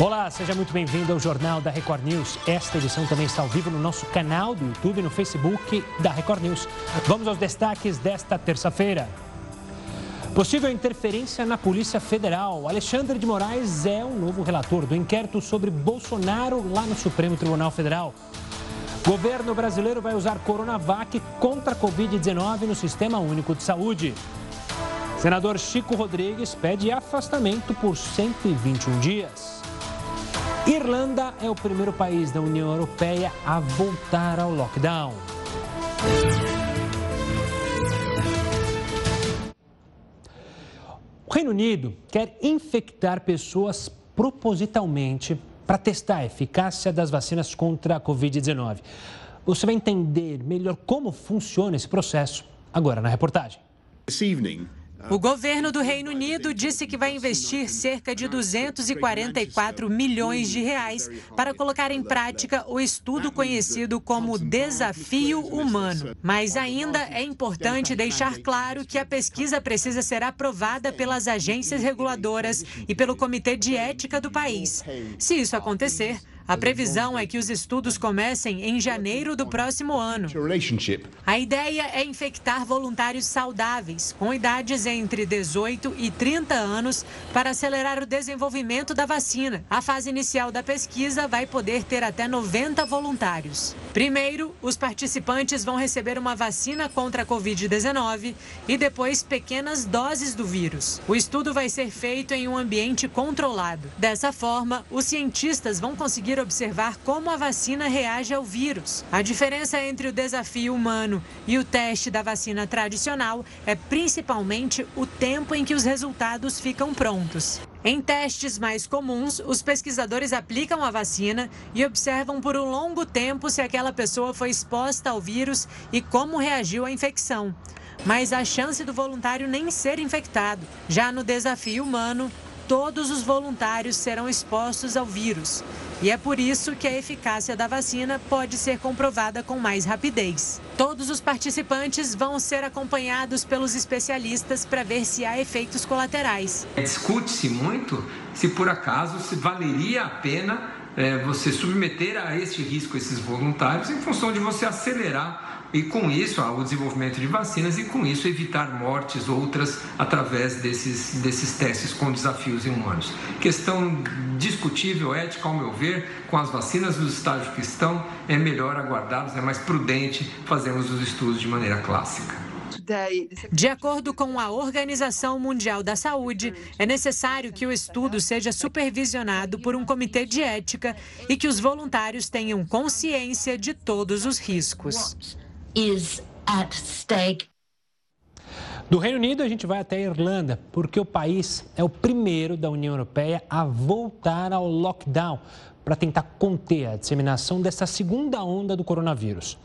Olá, seja muito bem-vindo ao Jornal da Record News. Esta edição também está ao vivo no nosso canal do YouTube e no Facebook da Record News. Vamos aos destaques desta terça-feira. Possível interferência na Polícia Federal. Alexandre de Moraes é o novo relator do inquérito sobre Bolsonaro lá no Supremo Tribunal Federal. Governo brasileiro vai usar Coronavac contra a Covid-19 no Sistema Único de Saúde. Senador Chico Rodrigues pede afastamento por 121 dias. Irlanda é o primeiro país da União Europeia a voltar ao lockdown. O Reino Unido quer infectar pessoas propositalmente para testar a eficácia das vacinas contra a Covid-19. Você vai entender melhor como funciona esse processo agora na reportagem. This evening, o governo do Reino Unido disse que vai investir cerca de 244 milhões de reais para colocar em prática o estudo conhecido como Desafio Humano. Mas ainda é importante deixar claro que a pesquisa precisa ser aprovada pelas agências reguladoras e pelo Comitê de Ética do país. Se isso acontecer, a previsão é que os estudos comecem em janeiro do próximo ano. A ideia é infectar voluntários saudáveis, com idades entre 18 e 30 anos, para acelerar o desenvolvimento da vacina. A fase inicial da pesquisa vai poder ter até 90 voluntários. Primeiro, os participantes vão receber uma vacina contra a Covid-19 e depois pequenas doses do vírus. O estudo vai ser feito em um ambiente controlado. Dessa forma, os cientistas vão conseguir observar como a vacina reage ao vírus. A diferença entre o desafio humano e o teste da vacina tradicional é principalmente o tempo em que os resultados ficam prontos. Em testes mais comuns, os pesquisadores aplicam a vacina e observam por um longo tempo se aquela pessoa foi exposta ao vírus e como reagiu à infecção. Mas a chance do voluntário nem ser infectado. Já no desafio humano, todos os voluntários serão expostos ao vírus. E é por isso que a eficácia da vacina pode ser comprovada com mais rapidez. Todos os participantes vão ser acompanhados pelos especialistas para ver se há efeitos colaterais. Discute-se muito se por acaso se valeria a pena é, você submeter a este risco esses voluntários em função de você acelerar e com isso o desenvolvimento de vacinas e com isso evitar mortes outras através desses, desses testes com desafios humanos. Questão discutível, ética, ao meu ver, com as vacinas dos estágios que estão, é melhor aguardarmos, é mais prudente fazermos os estudos de maneira clássica. De acordo com a Organização Mundial da Saúde, é necessário que o estudo seja supervisionado por um comitê de ética e que os voluntários tenham consciência de todos os riscos is at stake. Do Reino Unido, a gente vai até a Irlanda, porque o país é o primeiro da União Europeia a voltar ao lockdown para tentar conter a disseminação dessa segunda onda do coronavírus.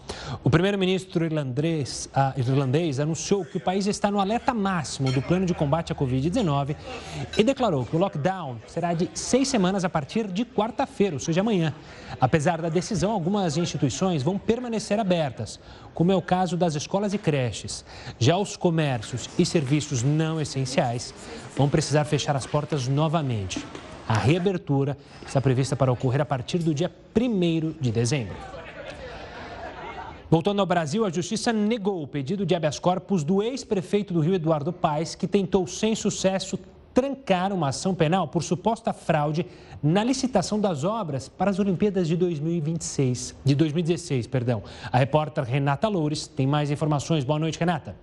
O primeiro-ministro irlandês, uh, irlandês anunciou que o país está no alerta máximo do plano de combate à Covid-19 e declarou que o lockdown será de seis semanas a partir de quarta-feira, ou seja, amanhã. Apesar da decisão, algumas instituições vão permanecer abertas, como é o caso das escolas e creches. Já os comércios e serviços não essenciais vão precisar fechar as portas novamente. A reabertura está prevista para ocorrer a partir do dia 1 de dezembro. Voltando ao Brasil, a Justiça negou o pedido de habeas corpus do ex-prefeito do Rio, Eduardo Paes, que tentou sem sucesso trancar uma ação penal por suposta fraude na licitação das obras para as Olimpíadas de 2026, de 2016, perdão. A repórter Renata Loures tem mais informações. Boa noite, Renata.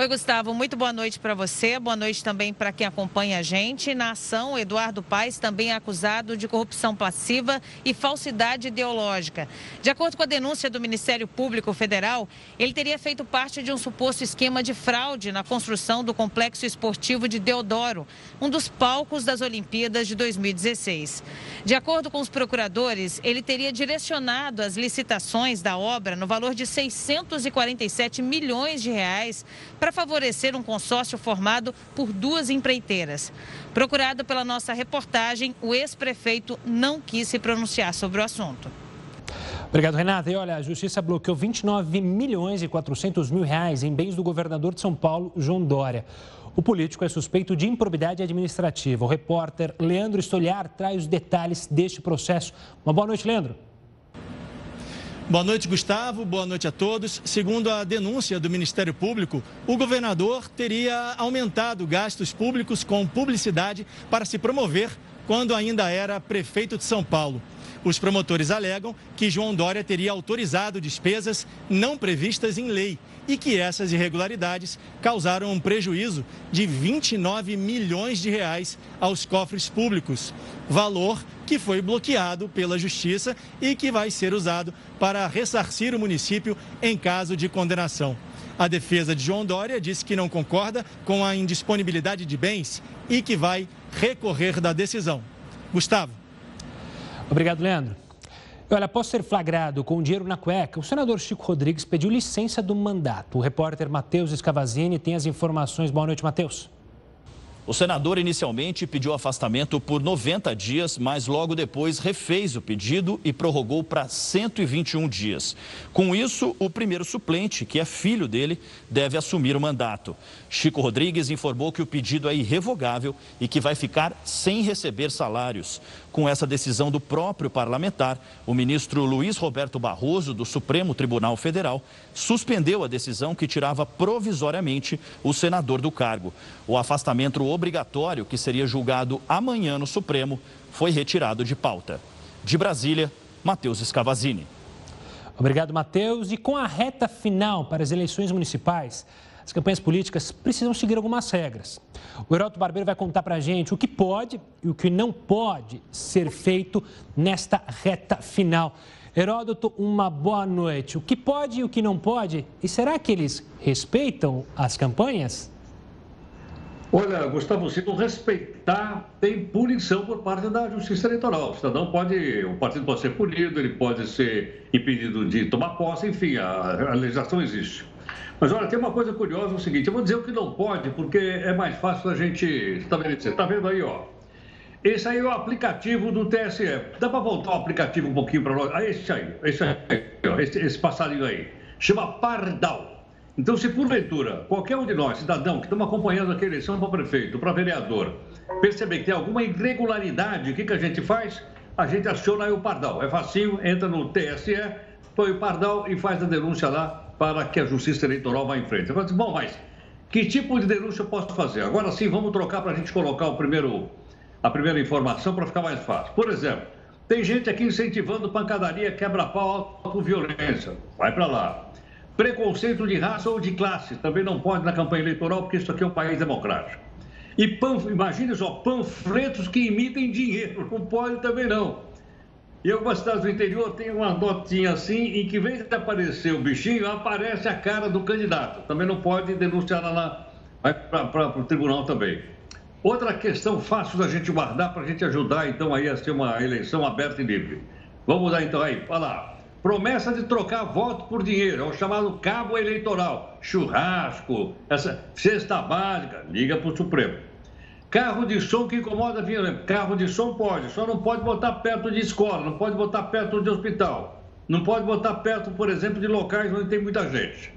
Oi, Gustavo, muito boa noite para você, boa noite também para quem acompanha a gente. Na ação, Eduardo Paes também é acusado de corrupção passiva e falsidade ideológica. De acordo com a denúncia do Ministério Público Federal, ele teria feito parte de um suposto esquema de fraude na construção do complexo esportivo de Deodoro, um dos palcos das Olimpíadas de 2016. De acordo com os procuradores, ele teria direcionado as licitações da obra no valor de 647 milhões de reais para para favorecer um consórcio formado por duas empreiteiras. Procurado pela nossa reportagem, o ex-prefeito não quis se pronunciar sobre o assunto. Obrigado, Renata. E olha, a Justiça bloqueou 29 milhões e 400 mil reais em bens do governador de São Paulo, João Dória. O político é suspeito de improbidade administrativa. O repórter Leandro Estolhar traz os detalhes deste processo. Uma boa noite, Leandro. Boa noite, Gustavo. Boa noite a todos. Segundo a denúncia do Ministério Público, o governador teria aumentado gastos públicos com publicidade para se promover quando ainda era prefeito de São Paulo. Os promotores alegam que João Dória teria autorizado despesas não previstas em lei e que essas irregularidades causaram um prejuízo de 29 milhões de reais aos cofres públicos, valor que foi bloqueado pela Justiça e que vai ser usado para ressarcir o município em caso de condenação. A defesa de João Dória disse que não concorda com a indisponibilidade de bens e que vai recorrer da decisão. Gustavo. Obrigado, Leandro. Olha, após ser flagrado com dinheiro na cueca, o senador Chico Rodrigues pediu licença do mandato. O repórter Matheus Escavazini tem as informações. Boa noite, Matheus. O senador inicialmente pediu afastamento por 90 dias, mas logo depois refez o pedido e prorrogou para 121 dias. Com isso, o primeiro suplente, que é filho dele, deve assumir o mandato. Chico Rodrigues informou que o pedido é irrevogável e que vai ficar sem receber salários. Com essa decisão do próprio parlamentar, o ministro Luiz Roberto Barroso, do Supremo Tribunal Federal, suspendeu a decisão que tirava provisoriamente o senador do cargo. O afastamento obrigatório, que seria julgado amanhã no Supremo, foi retirado de pauta. De Brasília, Matheus Escavazini. Obrigado, Matheus. E com a reta final para as eleições municipais, as campanhas políticas precisam seguir algumas regras. O Heroto Barbeiro vai contar para a gente o que pode e o que não pode ser feito nesta reta final. Heródoto, uma boa noite. O que pode e o que não pode? E será que eles respeitam as campanhas? Olha, Gustavo, se não respeitar, tem punição por parte da Justiça Eleitoral. O cidadão pode, o partido pode ser punido, ele pode ser impedido de tomar posse, enfim, a, a legislação existe. Mas olha, tem uma coisa curiosa, é o seguinte, eu vou dizer o que não pode, porque é mais fácil a gente estabelecer. Está vendo aí, ó? Esse aí é o aplicativo do TSE. Dá para voltar o aplicativo um pouquinho para nós? Ah, esse aí, esse aí, ó, esse, esse passarinho aí. Chama Pardal. Então, se porventura, qualquer um de nós, cidadão, que estamos acompanhando aqui a eleição para prefeito, para vereador, perceber que tem alguma irregularidade, o que, que a gente faz? A gente aciona aí o Pardal. É facinho, entra no TSE, põe o Pardal e faz a denúncia lá para que a Justiça Eleitoral vá em frente. Assim, bom, mas que tipo de denúncia eu posso fazer? Agora sim, vamos trocar para a gente colocar o primeiro, a primeira informação para ficar mais fácil. Por exemplo, tem gente aqui incentivando pancadaria, quebra-pau, violência. Vai para lá. Preconceito de raça ou de classe também não pode na campanha eleitoral, porque isso aqui é um país democrático. E panf... imagine só, panfletos que imitem dinheiro, não pode também não. E algumas cidades do interior tem uma notinha assim, em que, em vez de aparecer o bichinho, aparece a cara do candidato. Também não pode denunciar lá, para o tribunal também. Outra questão fácil da gente guardar para a gente ajudar, então, aí a ser uma eleição aberta e livre. Vamos lá, então, aí, lá. Promessa de trocar voto por dinheiro, é o chamado cabo eleitoral. Churrasco, essa cesta básica, liga para o Supremo. Carro de som que incomoda violento. Carro de som pode, só não pode botar perto de escola, não pode botar perto de hospital. Não pode botar perto, por exemplo, de locais onde tem muita gente.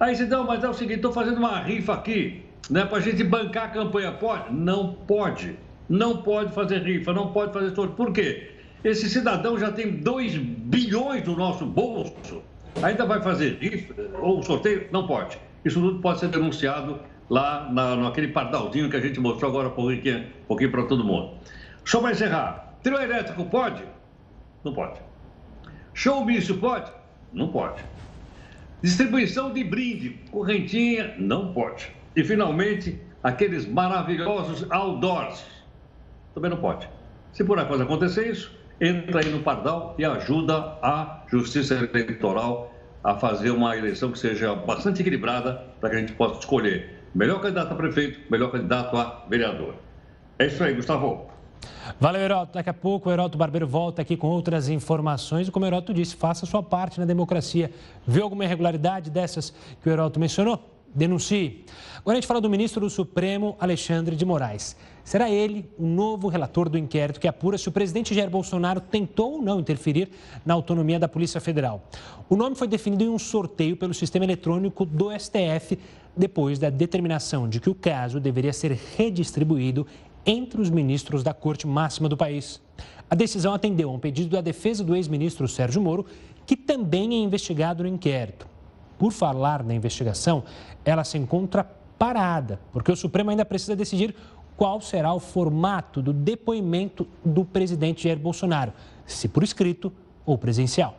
Aí você não, mas é o seguinte, estou fazendo uma rifa aqui, né, para a gente bancar a campanha. Pode? Não pode. Não pode fazer rifa, não pode fazer sorteio. Por quê? Esse cidadão já tem 2 bilhões no nosso bolso. Ainda vai fazer rifa ou sorteio? Não pode. Isso tudo pode ser denunciado lá na, naquele pardalzinho que a gente mostrou agora um pouquinho, pouquinho para todo mundo. Só para encerrar, trio elétrico pode? Não pode. Show mício pode? Não pode. Distribuição de brinde, correntinha? Não pode. E finalmente, aqueles maravilhosos outdoors? Também não pode. Se por acaso acontecer isso, entra aí no Pardal e ajuda a Justiça Eleitoral a fazer uma eleição que seja bastante equilibrada para que a gente possa escolher melhor candidato a prefeito, melhor candidato a vereador. É isso aí, Gustavo. Valeu, Heroto. Daqui a pouco o Heroto Barbeiro volta aqui com outras informações. E como o Heroto disse, faça a sua parte na democracia. Viu alguma irregularidade dessas que o Heroto mencionou? Denuncie. Agora a gente fala do ministro do Supremo, Alexandre de Moraes. Será ele o novo relator do inquérito que apura se o presidente Jair Bolsonaro tentou ou não interferir na autonomia da Polícia Federal. O nome foi definido em um sorteio pelo sistema eletrônico do STF, depois da determinação de que o caso deveria ser redistribuído entre os ministros da Corte Máxima do país. A decisão atendeu a um pedido da defesa do ex-ministro Sérgio Moro, que também é investigado no inquérito. Por falar na investigação, ela se encontra parada, porque o Supremo ainda precisa decidir qual será o formato do depoimento do presidente Jair Bolsonaro, se por escrito ou presencial.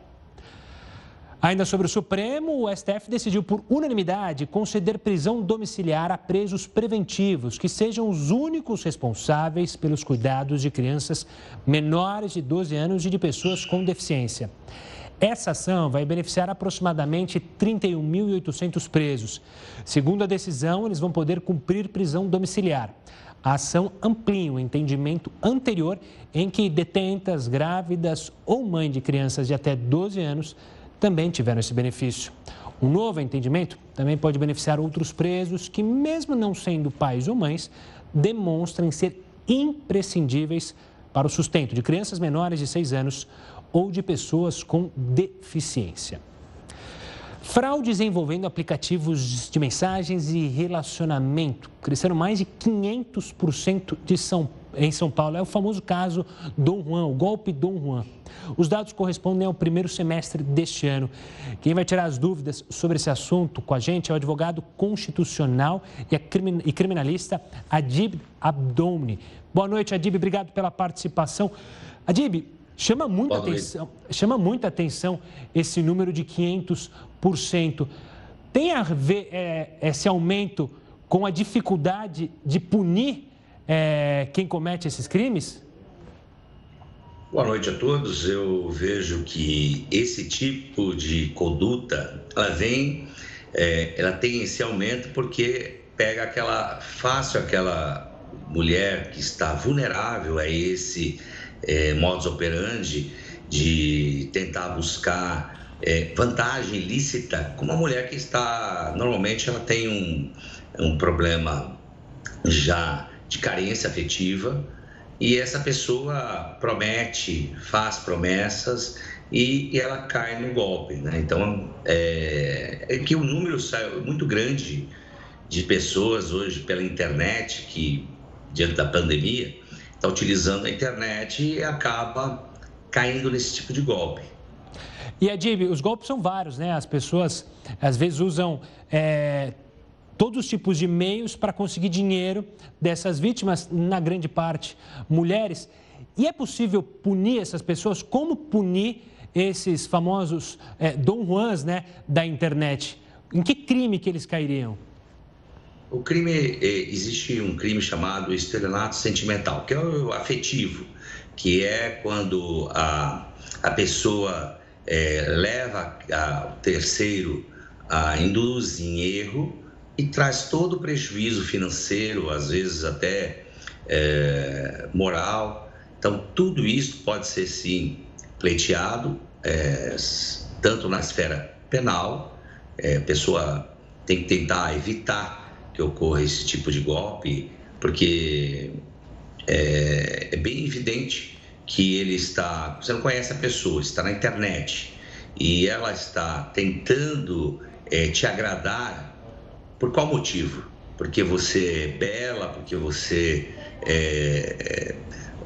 Ainda sobre o Supremo, o STF decidiu por unanimidade conceder prisão domiciliar a presos preventivos, que sejam os únicos responsáveis pelos cuidados de crianças menores de 12 anos e de pessoas com deficiência. Essa ação vai beneficiar aproximadamente 31.800 presos. Segundo a decisão, eles vão poder cumprir prisão domiciliar. A ação amplia o entendimento anterior em que detentas, grávidas ou mãe de crianças de até 12 anos também tiveram esse benefício. Um novo entendimento também pode beneficiar outros presos que, mesmo não sendo pais ou mães, demonstrem ser imprescindíveis para o sustento de crianças menores de 6 anos ou de pessoas com deficiência. Fraudes envolvendo aplicativos de mensagens e relacionamento cresceram mais de 500% de São, em São Paulo. É o famoso caso Dom Juan, o golpe Dom Juan. Os dados correspondem ao primeiro semestre deste ano. Quem vai tirar as dúvidas sobre esse assunto com a gente é o advogado constitucional e criminalista Adib Abdomni. Boa noite, Adib. Obrigado pela participação. Adib, chama muita, atenção, chama muita atenção esse número de 500%. Tem a ver é, esse aumento com a dificuldade de punir é, quem comete esses crimes? Boa noite a todos. Eu vejo que esse tipo de conduta, ela vem, é, ela tem esse aumento porque pega aquela fácil aquela mulher que está vulnerável a esse é, modus operandi de tentar buscar é, vantagem ilícita com uma mulher que está normalmente ela tem um, um problema já de carência afetiva e essa pessoa promete, faz promessas e, e ela cai no golpe. Né? Então, é, é, que o número saiu muito grande de pessoas hoje pela internet que, diante da pandemia, está utilizando a internet e acaba caindo nesse tipo de golpe. E Adib, os golpes são vários, né? As pessoas às vezes usam é, todos os tipos de meios para conseguir dinheiro dessas vítimas, na grande parte mulheres. E é possível punir essas pessoas? Como punir esses famosos é, Dom Juans né, da internet? Em que crime que eles cairiam? O crime, é, existe um crime chamado estelionato sentimental, que é o afetivo, que é quando a, a pessoa é, leva o terceiro, a induz em erro e traz todo o prejuízo financeiro, às vezes até é, moral. Então, tudo isso pode ser, sim, pleiteado, é, tanto na esfera penal, é, a pessoa tem que tentar evitar que ocorra esse tipo de golpe, porque é, é bem evidente que ele está. Você não conhece a pessoa, está na internet e ela está tentando é, te agradar por qual motivo? Porque você é bela, porque você é, é,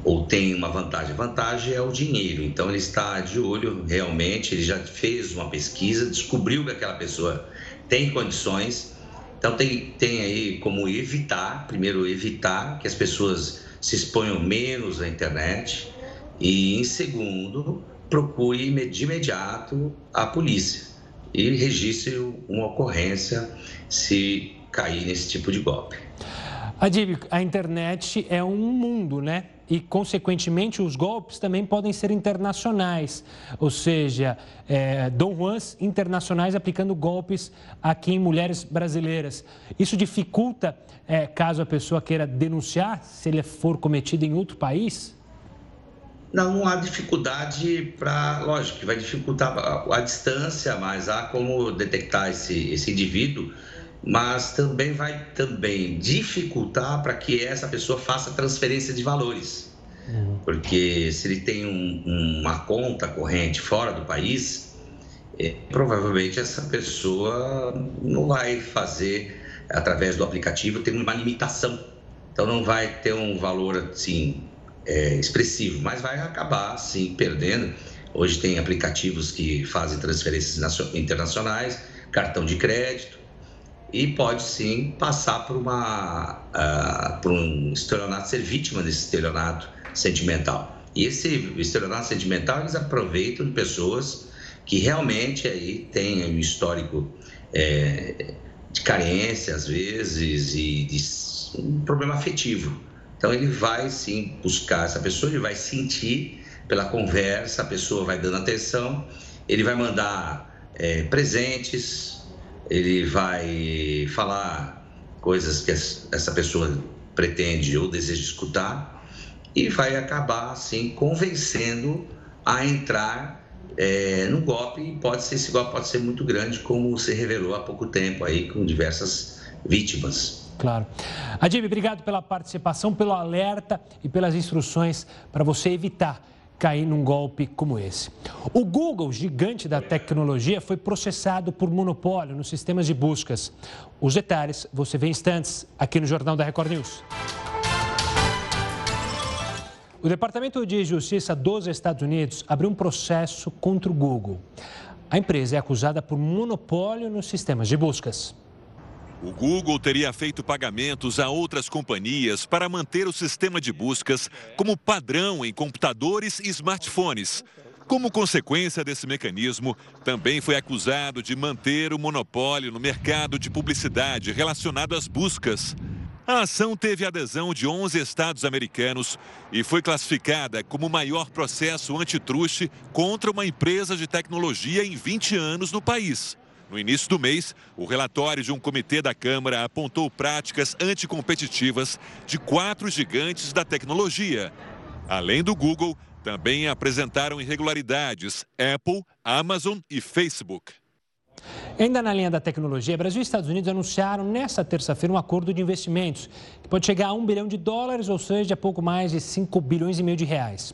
ou tem uma vantagem. Vantagem é o dinheiro. Então ele está de olho realmente, ele já fez uma pesquisa, descobriu que aquela pessoa tem condições. Então tem, tem aí como evitar, primeiro evitar que as pessoas se exponham menos na internet e em segundo procure de imediato a polícia e registre uma ocorrência se cair nesse tipo de golpe. Adib, a internet é um mundo, né? E, consequentemente, os golpes também podem ser internacionais, ou seja, é, Dom Juans internacionais aplicando golpes aqui em mulheres brasileiras. Isso dificulta, é, caso a pessoa queira denunciar, se ele for cometido em outro país? Não, não há dificuldade para. Lógico que vai dificultar a, a, distância, mas há como detectar esse, esse indivíduo mas também vai também dificultar para que essa pessoa faça transferência de valores. Uhum. Porque se ele tem um, uma conta corrente fora do país, é, provavelmente essa pessoa não vai fazer através do aplicativo, tem uma limitação. Então não vai ter um valor assim é, expressivo, mas vai acabar sim perdendo. Hoje tem aplicativos que fazem transferências internacionais, cartão de crédito e pode sim passar por uma uh, por um estelionato, ser vítima desse estelionato sentimental. E esse estelionato sentimental eles aproveitam de pessoas que realmente aí têm um histórico é, de carência às vezes e de um problema afetivo. Então ele vai sim buscar essa pessoa, ele vai sentir pela conversa, a pessoa vai dando atenção, ele vai mandar é, presentes, ele vai falar coisas que essa pessoa pretende ou deseja escutar e vai acabar assim convencendo a entrar é, no golpe e pode ser esse golpe pode ser muito grande como se revelou há pouco tempo aí com diversas vítimas. Claro. Adib, obrigado pela participação, pelo alerta e pelas instruções para você evitar cair num golpe como esse. O Google, gigante da tecnologia, foi processado por monopólio nos sistemas de buscas. Os detalhes você vê em instantes aqui no Jornal da Record News. O Departamento de Justiça dos Estados Unidos abriu um processo contra o Google. A empresa é acusada por monopólio nos sistemas de buscas. O Google teria feito pagamentos a outras companhias para manter o sistema de buscas como padrão em computadores e smartphones. Como consequência desse mecanismo, também foi acusado de manter o monopólio no mercado de publicidade relacionado às buscas. A ação teve adesão de 11 estados americanos e foi classificada como o maior processo antitruste contra uma empresa de tecnologia em 20 anos no país. No início do mês, o relatório de um comitê da Câmara apontou práticas anticompetitivas de quatro gigantes da tecnologia. Além do Google, também apresentaram irregularidades Apple, Amazon e Facebook. Ainda na linha da tecnologia, Brasil e Estados Unidos anunciaram nesta terça-feira um acordo de investimentos que pode chegar a 1 bilhão de dólares, ou seja, pouco mais de 5 bilhões e meio de reais.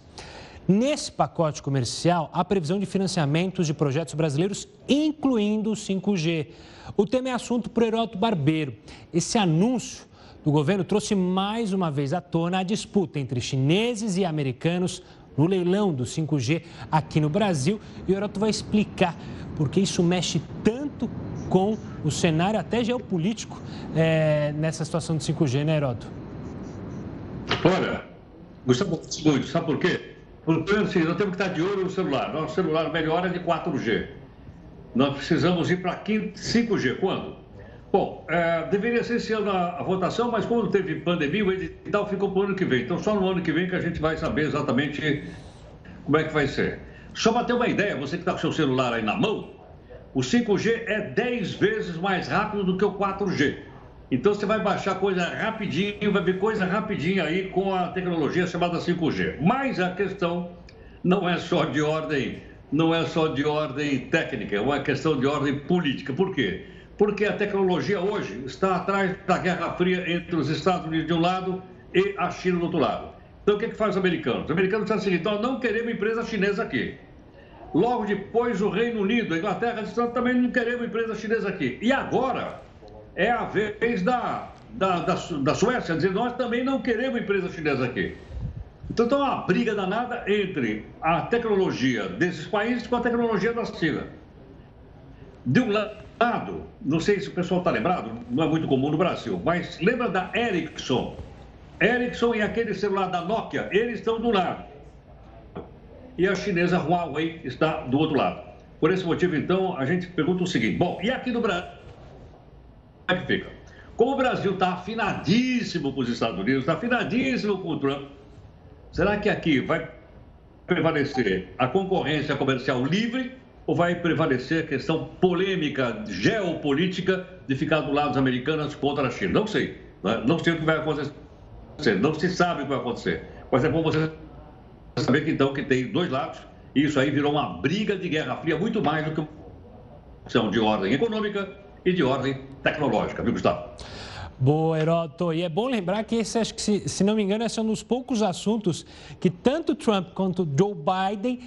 Nesse pacote comercial, há previsão de financiamentos de projetos brasileiros, incluindo o 5G. O tema é assunto para o Heroto Barbeiro. Esse anúncio do governo trouxe mais uma vez à tona a disputa entre chineses e americanos no leilão do 5G aqui no Brasil. E o Heroto vai explicar porque isso mexe tanto com o cenário até geopolítico é, nessa situação do 5G, né, Heroto? Olha, Gustavo, sabe por quê? Porque assim, nós temos que estar de olho no celular. Nosso celular melhor é de 4G. Nós precisamos ir para 5G. Quando? Bom, é, deveria ser esse ano a, a, votação, mas como teve pandemia, o edital ficou para o ano que vem. Então, só no ano que vem que a gente vai saber exatamente como é que vai ser. Só para ter uma ideia, você que está com seu celular aí na mão, o 5G é 10 vezes mais rápido do que o 4G. Então você vai baixar coisa rapidinho, vai ver coisa rapidinho aí com a tecnologia chamada 5G. Mas a questão não é só de ordem, não é só de ordem técnica, é uma questão de ordem política. Por quê? Porque a tecnologia hoje está atrás da Guerra Fria entre os Estados Unidos de um lado e a China do outro lado. Então, o que, que faz os americanos? Os americanos dizem assim, então não queremos empresa chinesa aqui. Logo depois, o Reino Unido, a Inglaterra também não queremos empresa chinesa aqui. E agora é a vez da, da, da, da Suécia dizer, nós também não queremos empresa chinesa aqui. Então, tem uma briga danada entre a tecnologia desses países com a tecnologia da China. De um lado, não sei se o pessoal está lembrado, não é muito comum no Brasil, mas lembra da Ericsson? Ericsson e aquele celular da Nokia, eles estão do lado. E a chinesa Huawei está do outro lado. Por esse motivo, então, a gente pergunta o seguinte: bom, e aqui no Brasil? Como é que fica? Como o Brasil está afinadíssimo com os Estados Unidos, está afinadíssimo com o Trump, será que aqui vai prevalecer a concorrência comercial livre ou vai prevalecer a questão polêmica, geopolítica, de ficar do lado dos americanos contra a China? Não sei. Né? Não sei o que vai acontecer não se sabe o que vai acontecer. Mas é bom você saber que então que tem dois lados. E isso aí virou uma briga de guerra fria, muito mais do que uma questão de ordem econômica e de ordem tecnológica, viu, Gustavo? Boa, Heroto. E é bom lembrar que esse, acho que, se, se não me engano, esse é um dos poucos assuntos que tanto Trump quanto Joe Biden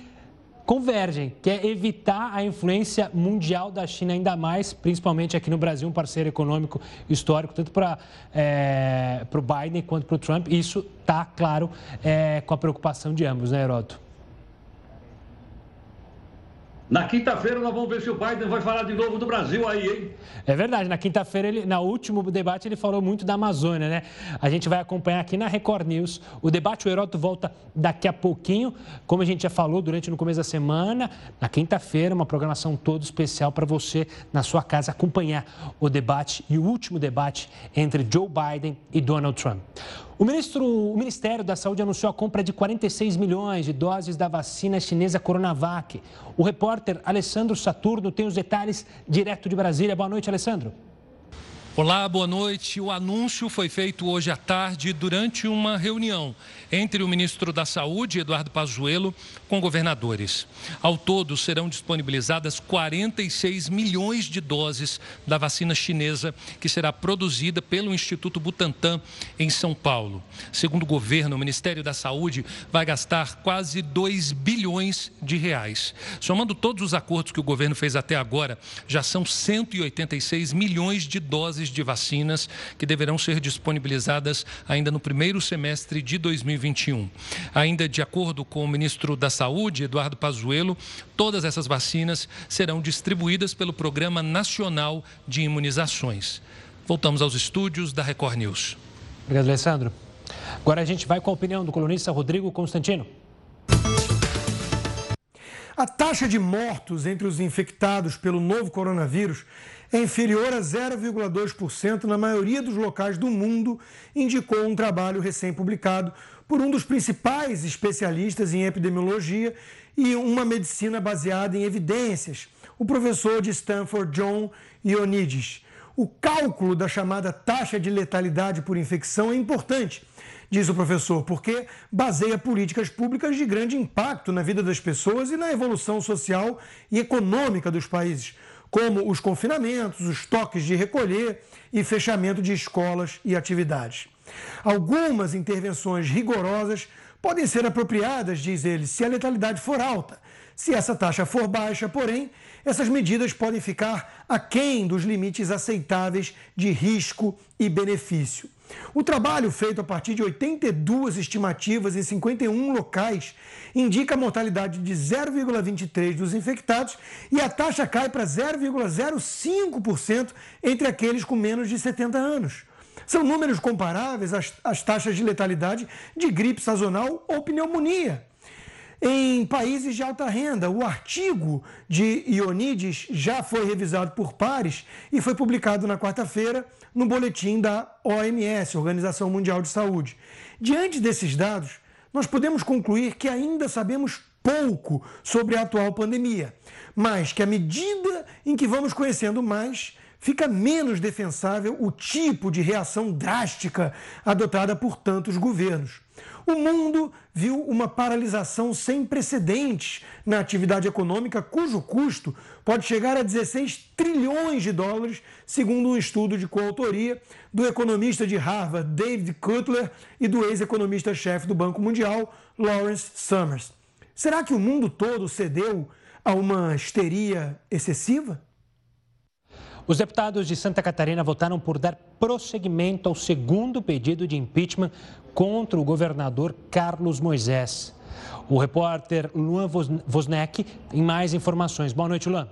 convergem, que é evitar a influência mundial da China ainda mais, principalmente aqui no Brasil, um parceiro econômico histórico, tanto para é, o Biden quanto para o Trump. Isso está, claro, é, com a preocupação de ambos, né, Heroto? Na quinta-feira nós vamos ver se o Biden vai falar de novo do Brasil aí, hein? É verdade, na quinta-feira, ele, na último debate, ele falou muito da Amazônia, né? A gente vai acompanhar aqui na Record News. O debate, o Heroto volta daqui a pouquinho, como a gente já falou durante no começo da semana, na quinta-feira, uma programação toda especial para você na sua casa acompanhar o debate e o último debate entre Joe Biden e Donald Trump. O, ministro, o, Ministério da Saúde anunciou a compra de 46 milhões de doses da vacina chinesa Coronavac. O repórter Alessandro Saturno tem os detalhes direto de Brasília. Boa noite, Alessandro. Olá, boa noite. O anúncio foi feito hoje à tarde durante uma reunião entre o ministro da Saúde, Eduardo Pazuello, com governadores. Ao todo, serão disponibilizadas 46 milhões de doses da vacina chinesa que será produzida pelo Instituto Butantan em São Paulo. Segundo o governo, o Ministério da Saúde vai gastar quase 2 bilhões de reais. Somando todos os acordos que o governo fez até agora, já são 186 milhões de doses de vacinas que deverão ser disponibilizadas ainda no primeiro semestre de 2020. 2021. Ainda de acordo com o ministro da Saúde, Eduardo Pazuello, todas essas vacinas serão distribuídas pelo Programa Nacional de Imunizações. Voltamos aos estúdios da Record News. Obrigado, Alessandro. Agora a gente vai com a opinião do colunista Rodrigo Constantino. A taxa de mortos entre os infectados pelo novo coronavírus é inferior a 0,2% na maioria dos locais do mundo, indicou um trabalho recém-publicado por um dos principais especialistas em epidemiologia e uma medicina baseada em evidências, o professor de Stanford John Ioannidis. O cálculo da chamada taxa de letalidade por infecção é importante, diz o professor, porque baseia políticas públicas de grande impacto na vida das pessoas e na evolução social e econômica dos países, como os confinamentos, os toques de recolher e fechamento de escolas e atividades. Algumas intervenções rigorosas podem ser apropriadas, diz ele, se a letalidade for alta. Se essa taxa for baixa, porém, essas medidas podem ficar aquém dos limites aceitáveis de risco e benefício. O trabalho feito a partir de 82 estimativas em 51 locais indica a mortalidade de 0,23 dos infectados e a taxa cai para 0,05% entre aqueles com menos de 70 anos. São números comparáveis às, às taxas de letalidade de gripe sazonal ou pneumonia. Em países de alta renda, o artigo de Ionides já foi revisado por pares e foi publicado na quarta-feira no boletim da OMS, Organização Mundial de Saúde. Diante desses dados, nós podemos concluir que ainda sabemos pouco sobre a atual pandemia, mas que à medida em que vamos conhecendo mais, fica menos defensável o tipo de reação drástica adotada por tantos governos. O mundo viu uma paralisação sem precedentes na atividade econômica, cujo custo pode chegar a 16 trilhões de dólares, segundo um estudo de coautoria do economista de Harvard, David Cutler, e do ex-economista-chefe do Banco Mundial, Lawrence Summers. Será que o mundo todo cedeu a uma histeria excessiva? Os deputados de Santa Catarina votaram por dar prosseguimento ao segundo pedido de impeachment contra o governador Carlos Moisés. O repórter Luan Vosnek tem mais informações. Boa noite, Luan.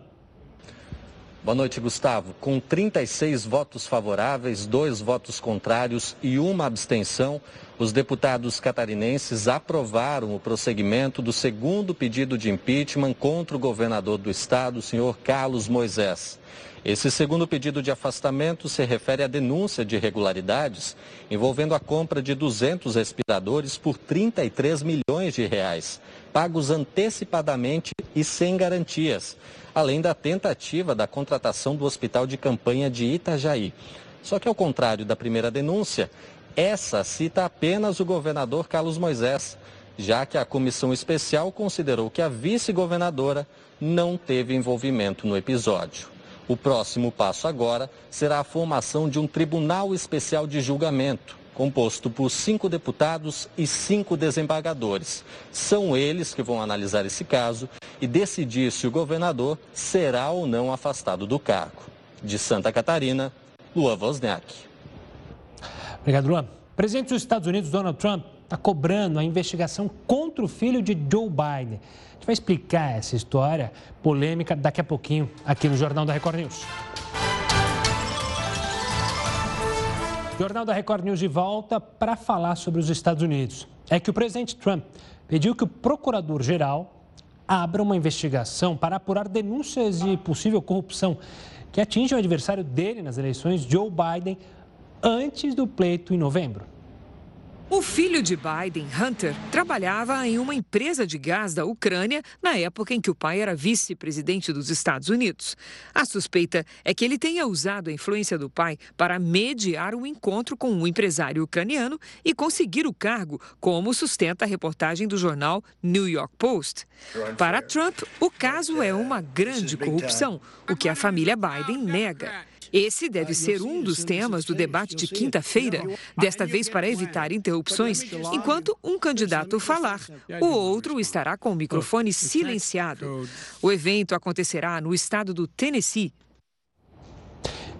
Boa noite, Gustavo. Com 36 votos favoráveis, dois votos contrários e uma abstenção, os deputados catarinenses aprovaram o prosseguimento do segundo pedido de impeachment contra o governador do estado, o senhor Carlos Moisés. Esse segundo pedido de afastamento se refere à denúncia de irregularidades envolvendo a compra de 200 respiradores por 33 milhões de reais, pagos antecipadamente e sem garantias, além da tentativa da contratação do hospital de campanha de Itajaí. Só que ao contrário da primeira denúncia, essa cita apenas o governador Carlos Moisés, já que a comissão especial considerou que a vice-governadora não teve envolvimento no episódio. O próximo passo agora será a formação de um tribunal especial de julgamento, composto por cinco deputados e cinco desembargadores. São eles que vão analisar esse caso e decidir se o governador será ou não afastado do cargo. De Santa Catarina, Luan Wozniak. Obrigado, Luan. Presidente dos Estados Unidos, Donald Trump, está cobrando a investigação contra o filho de Joe Biden. A gente vai explicar essa história polêmica daqui a pouquinho aqui no Jornal da Record News. Jornal da Record News de volta para falar sobre os Estados Unidos. É que o presidente Trump pediu que o procurador-geral abra uma investigação para apurar denúncias de possível corrupção que atinge o adversário dele nas eleições, Joe Biden, antes do pleito em novembro. O filho de Biden, Hunter, trabalhava em uma empresa de gás da Ucrânia na época em que o pai era vice-presidente dos Estados Unidos. A suspeita é que ele tenha usado a influência do pai para mediar um encontro com um empresário ucraniano e conseguir o cargo, como sustenta a reportagem do jornal New York Post. Para Trump, o caso é uma grande corrupção, o que a família Biden nega. Esse deve ser um dos temas do debate de quinta-feira, desta vez para evitar interrupções, enquanto um candidato falar, o outro estará com o microfone silenciado. O evento acontecerá no estado do Tennessee.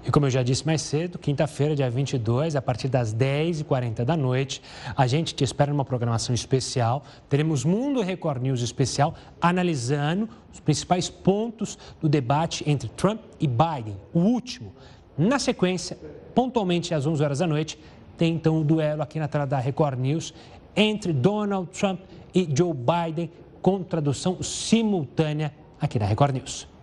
E como eu já disse mais cedo, quinta-feira, dia 22, a partir das 10h40 da noite, a gente te espera numa programação especial. Teremos Mundo Record News especial analisando os principais pontos do debate entre Trump e Biden, o último. Na sequência, pontualmente às 11 horas da noite, tem então o um duelo aqui na tela da Record News entre Donald Trump e Joe Biden, com tradução simultânea aqui na Record News.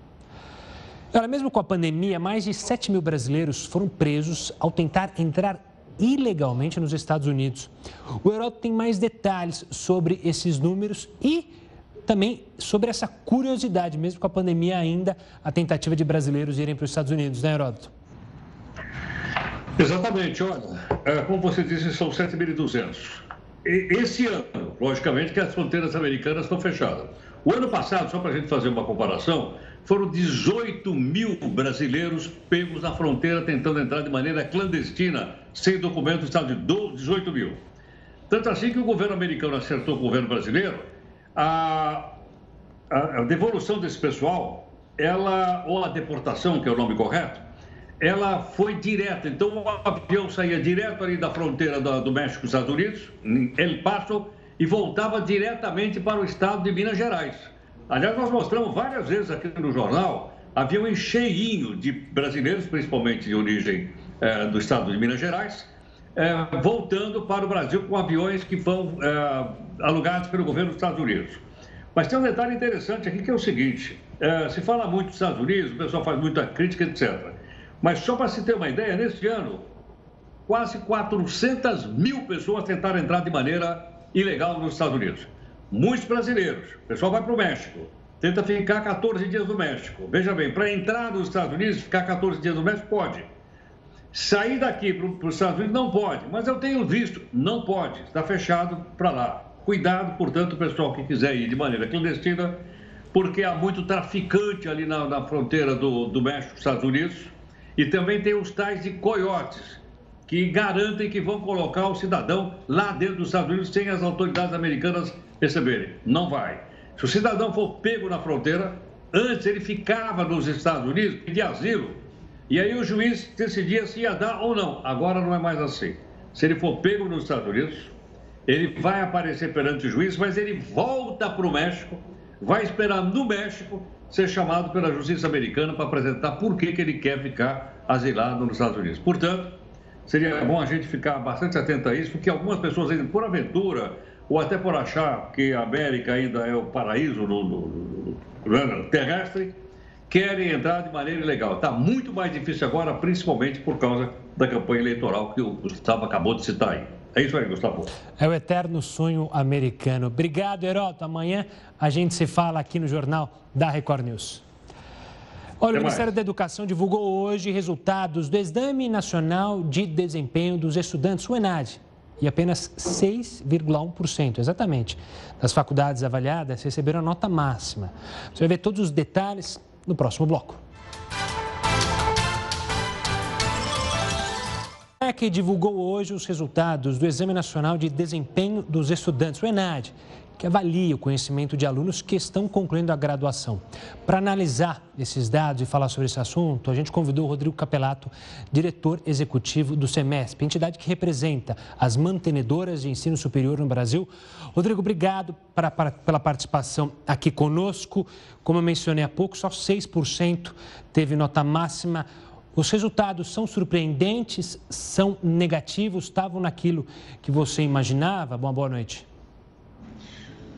Olha, mesmo com a pandemia, mais de 7 mil brasileiros foram presos ao tentar entrar ilegalmente nos Estados Unidos. O Heródoto tem mais detalhes sobre esses números e também sobre essa curiosidade, mesmo com a pandemia ainda, a tentativa de brasileiros irem para os Estados Unidos, né, Heródoto? Exatamente, olha, é, como você disse, são 7.200. Esse ano, logicamente que as fronteiras americanas estão fechadas. O ano passado, só para a gente fazer uma comparação, foram 18 mil brasileiros pegos na fronteira tentando entrar de maneira clandestina, sem documento, estado de 18 mil. Tanto assim que o governo americano acertou com o governo brasileiro a, a, a devolução desse pessoal, ela, ou a deportação, que é o nome correto, ela foi direta. Então, o avião saía direto ali da fronteira do, do México os Estados Unidos, em El Paso, e voltava diretamente para o estado de Minas Gerais. Aliás, nós mostramos várias vezes aqui no jornal avião cheinho de brasileiros, principalmente de origem eh, do estado de Minas Gerais, eh, voltando para o Brasil com aviões que vão eh, alugados pelo governo dos Estados Unidos. Mas tem um detalhe interessante aqui que é o seguinte: se fala muito dos Estados Unidos, o pessoal faz muita crítica, etc. Mas só para se ter uma ideia, neste ano, quase 400 mil pessoas tentaram entrar de maneira ilegal nos Estados Unidos. Muitos brasileiros. O pessoal vai para o México, tenta ficar 14 dias no México. Veja bem, para entrar nos Estados Unidos, ficar 14 dias no México, pode. Sair daqui para os Estados Unidos não pode, mas eu tenho visto, não pode, está fechado para lá. Cuidado, portanto, pessoal que quiser ir de maneira clandestina, porque há muito traficante ali na, na fronteira do, do México Estados Unidos. E também tem os tais de coiotes, que garantem que vão colocar o cidadão lá dentro dos Estados Unidos sem as autoridades americanas perceberem. Não vai. Se o cidadão for pego na fronteira, antes ele ficava nos Estados Unidos, pedia asilo, e aí o juiz decidia se ia dar ou não. Agora não é mais assim. Se ele for pego nos Estados Unidos, ele vai aparecer perante o juiz, mas ele volta para o México, vai esperar no México ser chamado pela justiça americana para apresentar por que, que ele quer ficar asilado nos Estados Unidos. Portanto, seria bom a gente ficar bastante atento a isso, porque algumas pessoas, ainda por aventura, ou até por achar que a América ainda é o paraíso no, no, no, terrestre, querem entrar de maneira ilegal. Está muito mais difícil agora, principalmente por causa da campanha eleitoral que o Gustavo acabou de citar aí. É isso aí, Gustavo. É o eterno sonho americano. Obrigado, Heroto. Amanhã a gente se fala aqui no Jornal da Record News. Olha, Até o Ministério mais. da Educação divulgou hoje resultados do Exame Nacional de Desempenho dos Estudantes, o ENAD, e apenas 6,1%, exatamente, das faculdades avaliadas receberam a nota máxima. Você vai ver todos os detalhes no próximo bloco. O que divulgou hoje os resultados do Exame Nacional de Desempenho dos Estudantes, o ENAD, que avalia o conhecimento de alunos que estão concluindo a graduação. Para analisar esses dados e falar sobre esse assunto, a gente convidou o Rodrigo Capelato, diretor executivo do SEMESP, entidade que representa as mantenedoras de ensino superior no Brasil. Rodrigo, obrigado para, para, pela participação aqui conosco. Como eu mencionei há pouco, só 6% teve nota máxima. Os resultados são surpreendentes, são negativos, estavam naquilo que você imaginava? Bom, boa noite.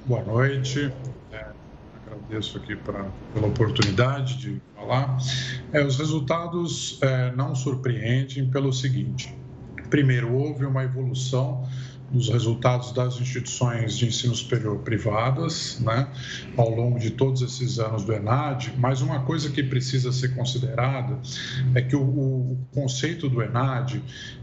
Boa noite. É, agradeço aqui pra, pela oportunidade de falar. É, os resultados é, não surpreendem pelo seguinte: primeiro, houve uma evolução dos resultados das instituições de ensino superior privadas, né, ao longo de todos esses anos do ENAD, mas uma coisa que precisa ser considerada é que o, o conceito do ENAD,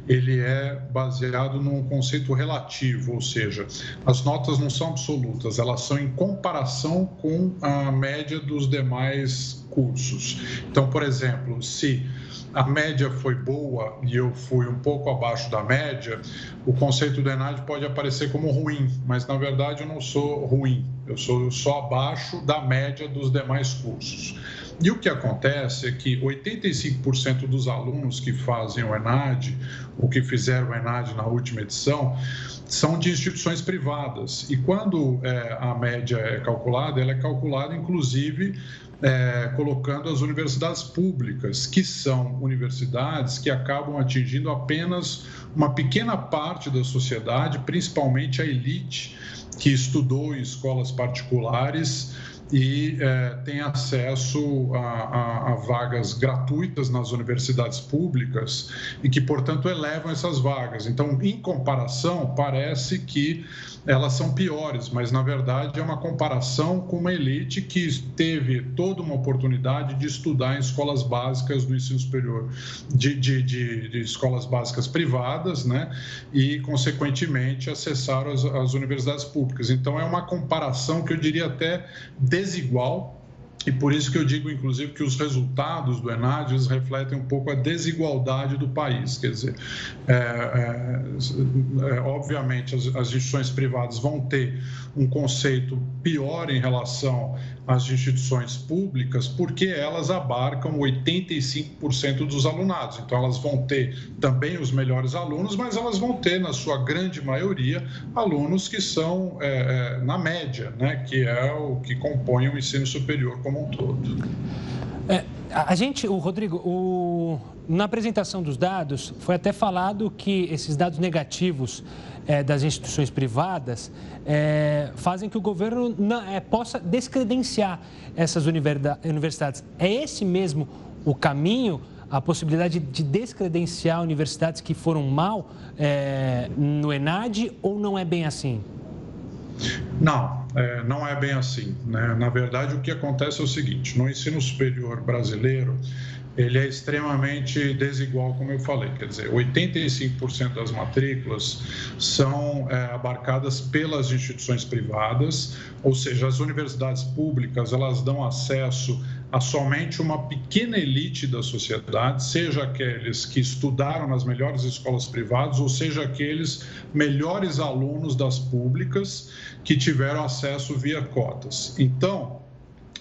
ele é baseado num conceito relativo, ou seja, as notas não são absolutas, elas são em comparação com a média dos demais cursos. Então, por exemplo, se a média foi boa e eu fui um pouco abaixo da média, o conceito do ENAD pode aparecer como ruim, mas na verdade eu não sou ruim, eu sou só abaixo da média dos demais cursos. E o que acontece é que 85% dos alunos que fazem o ENAD, ou que fizeram o ENAD na última edição, são de instituições privadas. E quando é, a média é calculada, ela é calculada inclusive é, colocando as universidades públicas, que são universidades que acabam atingindo apenas uma pequena parte da sociedade, principalmente a elite que estudou em escolas particulares e é, tem acesso a, a, a, vagas gratuitas nas universidades públicas e que, portanto, elevam essas vagas. Então, em comparação, parece que elas são piores, mas na verdade é uma comparação com uma elite que teve toda uma oportunidade de estudar em escolas básicas do ensino superior, de, de, de, de escolas básicas privadas, né? E, consequentemente, acessaram as, as universidades públicas. Então, é uma comparação que eu diria até desigual e por isso que eu digo, inclusive, que os resultados do Enad refletem um pouco a desigualdade do país. Quer dizer, é, é, é, obviamente, as, as, instituições privadas vão ter um conceito pior em relação às instituições públicas, porque elas abarcam 85% dos alunados. Então, elas vão ter também os melhores alunos, mas elas vão ter, na sua grande maioria, alunos que são é, é, na média, né, que é o que compõe o ensino superior como um todo. É, a gente, o Rodrigo, o, na apresentação dos dados, foi até falado que esses dados negativos é, das instituições privadas é, fazem que o governo não, é, possa descredenciar essas universidades. É esse mesmo o caminho? A possibilidade de descredenciar universidades que foram mal é, no ENAD ou não é bem assim? Não, é, não é bem assim. Né? Na verdade, o que acontece é o seguinte: no ensino superior brasileiro, ele é extremamente desigual, como eu falei. Quer dizer, 85% das matrículas são é, abarcadas pelas instituições privadas, ou seja, as universidades públicas elas dão acesso a somente uma pequena elite da sociedade, seja aqueles que estudaram nas melhores escolas privadas, ou seja aqueles melhores alunos das públicas que tiveram acesso via cotas. Então,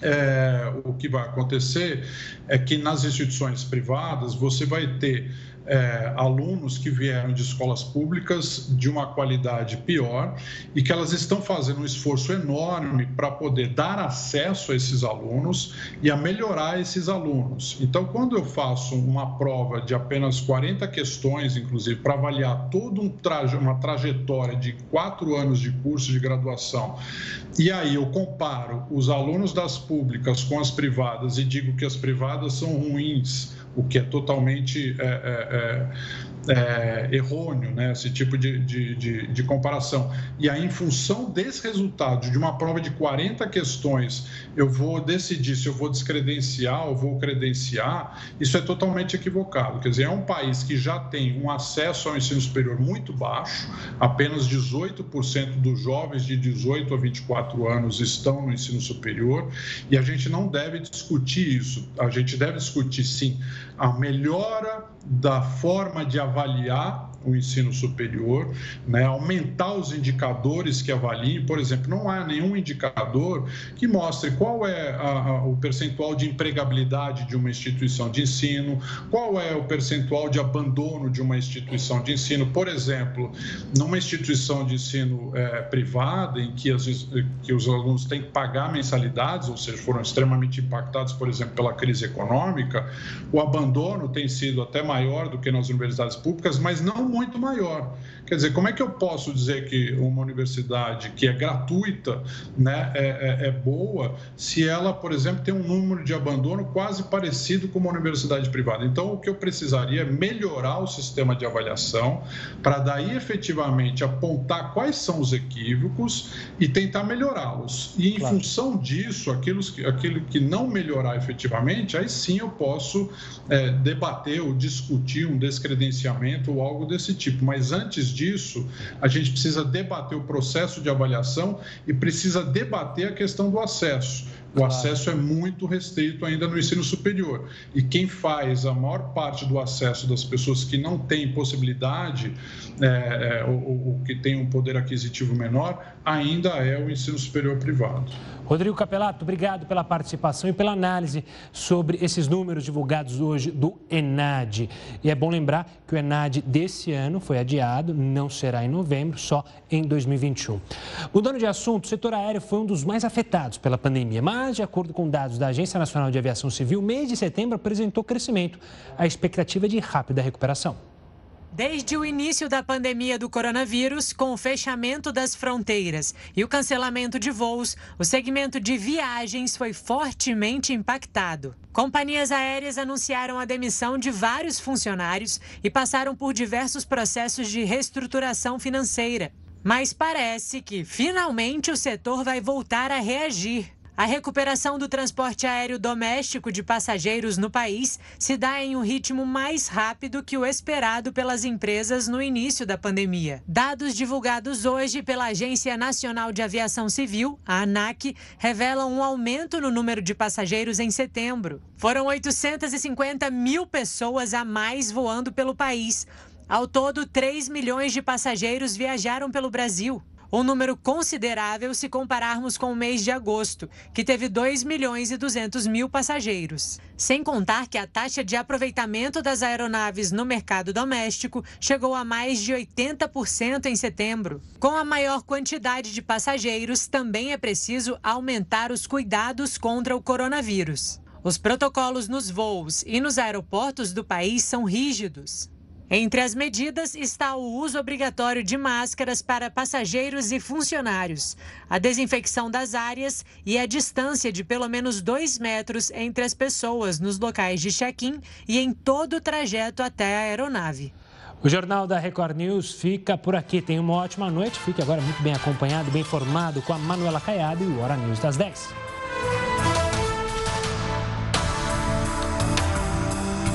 é, o que vai acontecer é que nas instituições privadas você vai ter é, alunos que vieram de escolas públicas de uma qualidade pior e que elas estão fazendo um esforço enorme para poder dar acesso a esses alunos e a melhorar esses alunos. Então, quando eu faço uma prova de apenas 40 questões, inclusive, para avaliar toda um traje, uma trajetória de quatro anos de curso de graduação, e aí eu comparo os alunos das públicas com as privadas e digo que as privadas são ruins o que é totalmente é, é, errôneo, né? esse tipo de, de, de, de, comparação. E aí, em função desse resultado, de uma prova de 40 questões, eu vou decidir se eu vou descredenciar ou vou credenciar, isso é totalmente equivocado. Quer dizer, é um país que já tem um acesso ao ensino superior muito baixo, apenas 18% dos jovens de 18 a 24 anos estão no ensino superior, e a gente não deve discutir isso, a gente deve discutir sim a melhora da forma de avaliar o ensino superior, né? aumentar os indicadores que avaliem. Por exemplo, não há nenhum indicador que mostre qual é a, a, o percentual de empregabilidade de uma instituição de ensino, qual é o percentual de abandono de uma instituição de ensino. Por exemplo, numa instituição de ensino é, privada, em que, as, que os alunos têm que pagar mensalidades, ou seja, foram extremamente impactados, por exemplo, pela crise econômica, o abandono tem sido até maior do que nas universidades públicas, mas não muito maior. Quer dizer, como é que eu posso dizer que uma universidade que é gratuita né, é, é, é boa se ela, por exemplo, tem um número de abandono quase parecido com uma universidade privada? Então, o que eu precisaria é melhorar o sistema de avaliação para daí efetivamente apontar quais são os equívocos e tentar melhorá-los. E em claro. função disso, aquilo, aquilo que não melhorar efetivamente, aí sim eu posso é, debater ou discutir um descredenciamento ou algo desse tipo. Mas antes disso, a gente precisa debater o processo de avaliação e precisa debater a questão do acesso. O claro. acesso é muito restrito ainda no ensino superior. E quem faz a maior parte do acesso das pessoas que não têm possibilidade é, é, ou, ou que têm um poder aquisitivo menor ainda é o ensino superior privado. Rodrigo Capelato, obrigado pela participação e pela análise sobre esses números divulgados hoje do ENAD. E é bom lembrar que o ENAD desse ano foi adiado, não será em novembro, só em 2021. Mudando de assunto, o setor aéreo foi um dos mais afetados pela pandemia, mas, de acordo com dados da Agência Nacional de Aviação Civil, mês de setembro apresentou crescimento. A expectativa é de rápida recuperação. Desde o início da pandemia do coronavírus, com o fechamento das fronteiras e o cancelamento de voos, o segmento de viagens foi fortemente impactado. Companhias aéreas anunciaram a demissão de vários funcionários e passaram por diversos processos de reestruturação financeira. Mas parece que, finalmente, o setor vai voltar a reagir. A recuperação do transporte aéreo doméstico de passageiros no país se dá em um ritmo mais rápido que o esperado pelas empresas no início da pandemia. Dados divulgados hoje pela Agência Nacional de Aviação Civil, a ANAC, revelam um aumento no número de passageiros em setembro. Foram 850 mil pessoas a mais voando pelo país. Ao todo, 3 milhões de passageiros viajaram pelo Brasil um número considerável se compararmos com o mês de agosto, que teve 2 milhões e 200 mil passageiros. Sem contar que a taxa de aproveitamento das aeronaves no mercado doméstico chegou a mais de 80% em setembro. Com a maior quantidade de passageiros, também é preciso aumentar os cuidados contra o coronavírus. Os protocolos nos voos e nos aeroportos do país são rígidos. Entre as medidas está o uso obrigatório de máscaras para passageiros e funcionários, a desinfecção das áreas e a distância de pelo menos dois metros entre as pessoas nos locais de check-in e em todo o trajeto até a aeronave. O Jornal da Record News fica por aqui. Tenha uma ótima noite. Fique agora muito bem acompanhado, bem informado com a Manuela Caiado e o Hora News das 10.